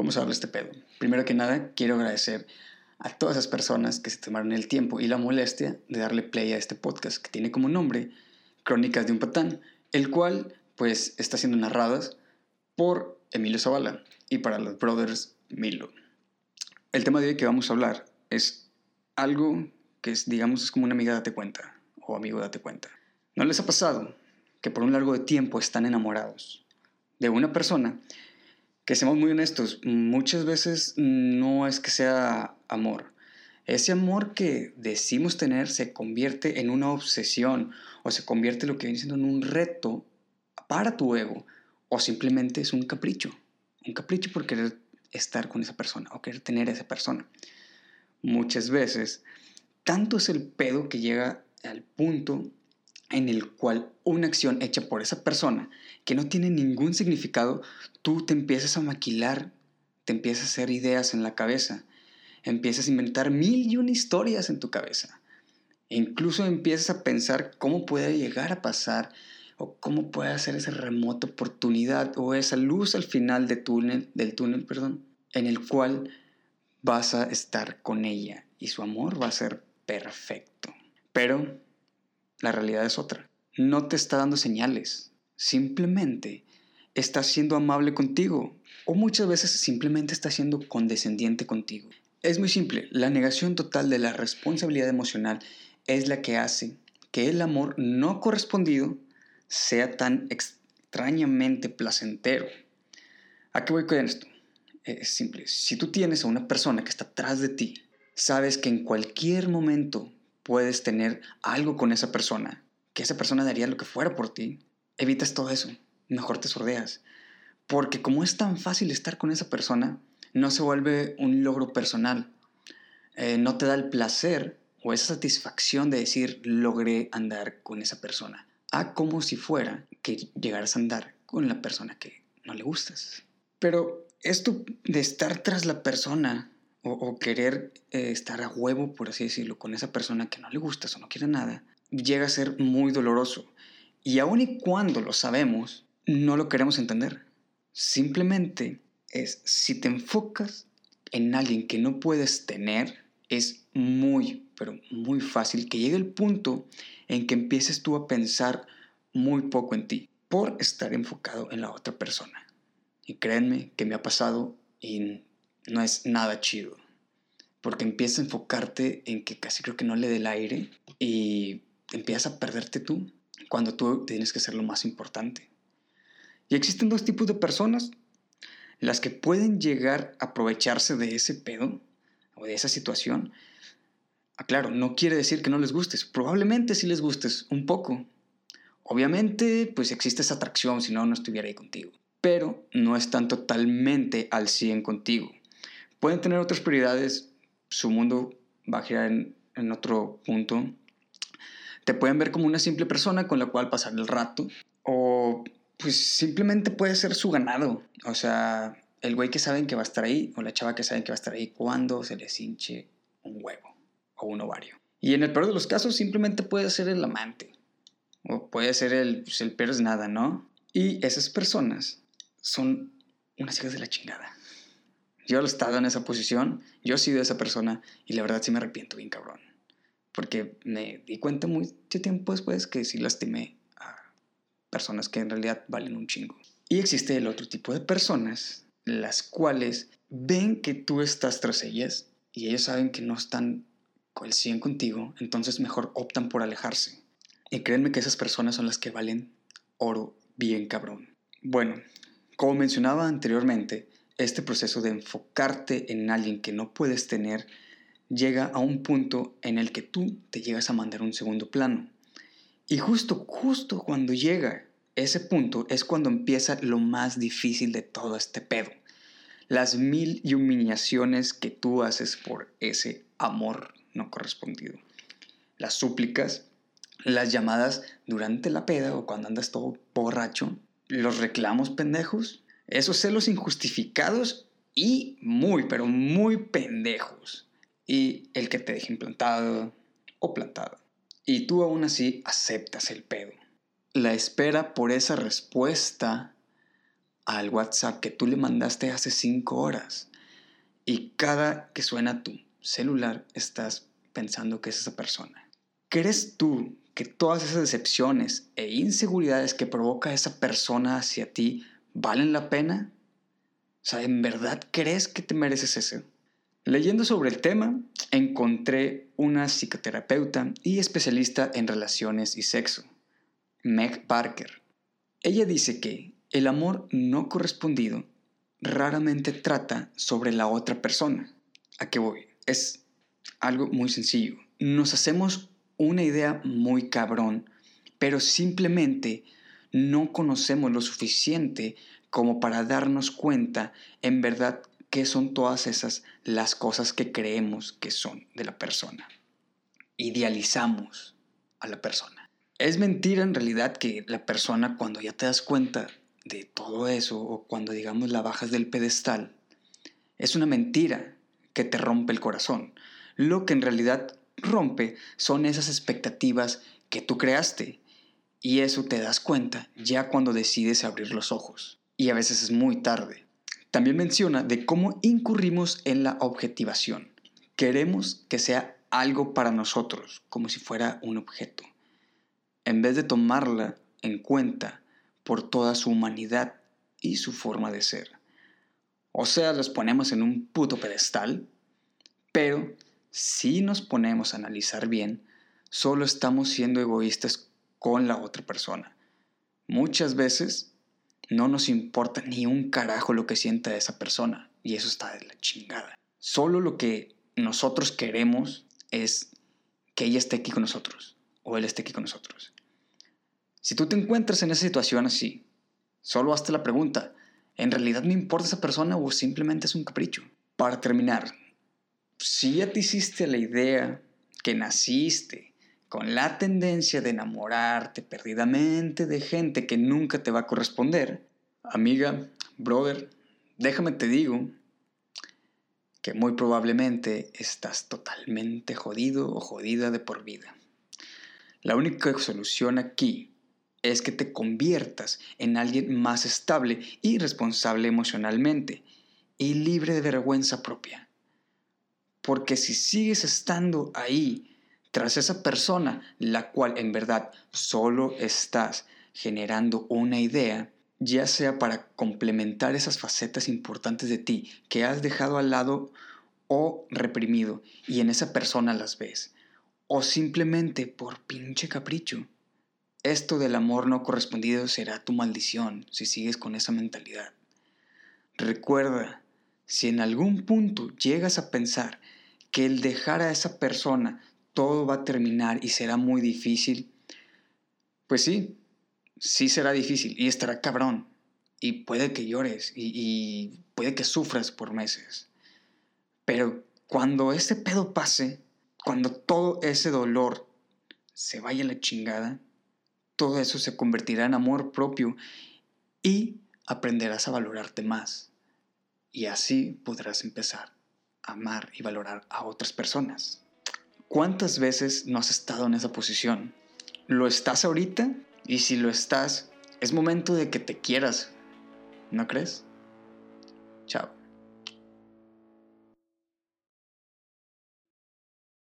Vamos a hablar este pedo. Primero que nada, quiero agradecer a todas esas personas que se tomaron el tiempo y la molestia de darle play a este podcast que tiene como nombre Crónicas de un Patán, el cual pues está siendo narradas por Emilio Zavala y para los brothers Milo. El tema de hoy que vamos a hablar es algo que es, digamos, es como una amiga date cuenta o amigo date cuenta. ¿No les ha pasado que por un largo de tiempo están enamorados de una persona que seamos muy honestos, muchas veces no es que sea amor. Ese amor que decimos tener se convierte en una obsesión o se convierte lo que viene siendo en un reto para tu ego o simplemente es un capricho. Un capricho por querer estar con esa persona o querer tener a esa persona. Muchas veces, tanto es el pedo que llega al punto en el cual una acción hecha por esa persona que no tiene ningún significado, tú te empiezas a maquilar, te empiezas a hacer ideas en la cabeza, empiezas a inventar mil y una historias en tu cabeza. E incluso empiezas a pensar cómo puede llegar a pasar o cómo puede hacer esa remota oportunidad o esa luz al final túnel, del túnel, perdón, en el cual vas a estar con ella y su amor va a ser perfecto. Pero la realidad es otra. No te está dando señales. Simplemente está siendo amable contigo. O muchas veces simplemente está siendo condescendiente contigo. Es muy simple. La negación total de la responsabilidad emocional es la que hace que el amor no correspondido sea tan extrañamente placentero. ¿A qué voy con esto? Es simple. Si tú tienes a una persona que está atrás de ti, sabes que en cualquier momento puedes tener algo con esa persona, que esa persona daría lo que fuera por ti, evitas todo eso, mejor te sordeas. Porque como es tan fácil estar con esa persona, no se vuelve un logro personal. Eh, no te da el placer o esa satisfacción de decir logré andar con esa persona. A como si fuera que llegaras a andar con la persona que no le gustas. Pero esto de estar tras la persona o, querer eh, estar a huevo, por así decirlo, con esa persona que no le gustas o no quiere nada, llega a ser muy doloroso. Y aun y cuando lo sabemos, no lo queremos entender. Simplemente es, si te enfocas en alguien que no puedes tener, es muy, pero muy fácil que llegue el punto en que empieces tú a pensar muy poco en ti por estar enfocado en la otra persona. Y créanme que me ha pasado y no es nada chido. Porque empiezas a enfocarte en que casi creo que no le dé el aire y empiezas a perderte tú cuando tú tienes que ser lo más importante. Y existen dos tipos de personas. Las que pueden llegar a aprovecharse de ese pedo o de esa situación. Ah, no quiere decir que no les gustes. Probablemente sí les gustes un poco. Obviamente, pues existe esa atracción, si no, no estuviera ahí contigo. Pero no están totalmente al 100 contigo pueden tener otras prioridades, su mundo va a girar en, otro punto. Te pueden ver como una simple persona con la cual pasar el rato o pues simplemente puede ser su ganado. O sea, el güey que saben que va a estar ahí o la chava que saben que va a estar ahí cuando se les hinche un huevo o un ovario. Y en el peor de los casos simplemente puede ser el amante o puede ser el, pues el peor es nada, ¿no? Y esas personas son unas hijas de la chingada. Yo he estado en esa posición, yo he sido esa persona y la verdad sí me arrepiento bien cabrón. Porque me di cuenta mucho tiempo después que sí lastimé a personas que en realidad valen un chingo. Y existe el otro tipo de personas, las cuales ven que tú estás tras ellas y ellos saben que no están el 100 contigo, entonces mejor optan por alejarse. Y créanme que esas personas son las que valen oro bien cabrón. Bueno, como mencionaba anteriormente, este proceso de enfocarte en alguien que no puedes tener llega a un punto en el que tú te llegas a mandar un segundo plano. Y justo, justo cuando llega ese punto es cuando empieza lo más difícil de todo este pedo. Las mil y humillaciones que tú haces por ese amor no correspondido. Las súplicas, las llamadas durante la peda o cuando andas todo borracho, los reclamos pendejos, esos celos injustificados y muy, pero muy pendejos. Y el que te deje implantado o plantado. Y tú aún así aceptas el pedo. La espera por esa respuesta al WhatsApp que tú le mandaste hace cinco horas. Y cada que suena tu celular estás pensando que es esa persona. ¿Crees tú que todas esas decepciones e inseguridades que provoca esa persona hacia ti valen la pena? O sea, ¿en verdad crees que te mereces eso? Leyendo sobre el tema, encontré una psicoterapeuta y especialista en relaciones y sexo, Meg Parker. Ella dice que el amor no correspondido raramente trata sobre la otra persona. ¿A qué voy? Es algo muy sencillo. Nos hacemos una idea muy cabrón, pero simplemente no conocemos lo suficiente como para darnos cuenta en verdad qué son todas esas las cosas que creemos que son de la persona. Idealizamos a la persona. Es mentira en realidad que la persona cuando ya te das cuenta de todo eso o cuando digamos la bajas del pedestal, es una mentira que te rompe el corazón. Lo que en realidad rompe son esas expectativas que tú creaste y eso te das cuenta ya cuando decides abrir los ojos. Y a veces es muy tarde. También menciona de cómo incurrimos en la objetivación. Queremos que sea algo para nosotros, como si fuera un objeto, en vez de tomarla en cuenta por toda su humanidad y su forma de ser. O sea, los ponemos en un puto pedestal, pero si nos ponemos a analizar bien, solo estamos siendo egoístas con la otra persona. Muchas veces no nos importa ni un carajo lo que sienta esa persona. Y eso está de la chingada. Solo lo que nosotros queremos es que ella esté aquí con nosotros. O él esté aquí con nosotros. Si tú te encuentras en esa situación así, solo hazte la pregunta, ¿en realidad me importa esa persona o simplemente es un capricho? Para terminar, si ya te hiciste la idea que naciste con la tendencia de enamorarte perdidamente de gente que nunca te va a corresponder, amiga, brother, déjame te digo que muy probablemente estás totalmente jodido o jodida de por vida. La única solución aquí es que te conviertas en alguien más estable y responsable emocionalmente y libre de vergüenza propia. Porque si sigues estando ahí tras esa persona, la cual en verdad solo estás generando una idea, ya sea para complementar esas facetas importantes de ti que has dejado al lado o reprimido y en esa persona las ves, o simplemente por pinche capricho. Esto del amor no correspondido será tu maldición si sigues con esa mentalidad. Recuerda, si en algún punto llegas a pensar que el dejar a esa persona todo va a terminar y será muy difícil, pues sí, sí será difícil y estará cabrón. Y puede que llores y, puede que sufras por meses. Pero cuando ese pedo pase, cuando todo ese dolor se vaya a la chingada, todo eso se convertirá en amor propio y aprenderás a valorarte más. Y así podrás empezar a amar y valorar a otras personas. ¿Cuántas veces no has estado en esa posición? ¿Lo estás ahorita? Y si lo estás, es momento de que te quieras. ¿No crees? Chao.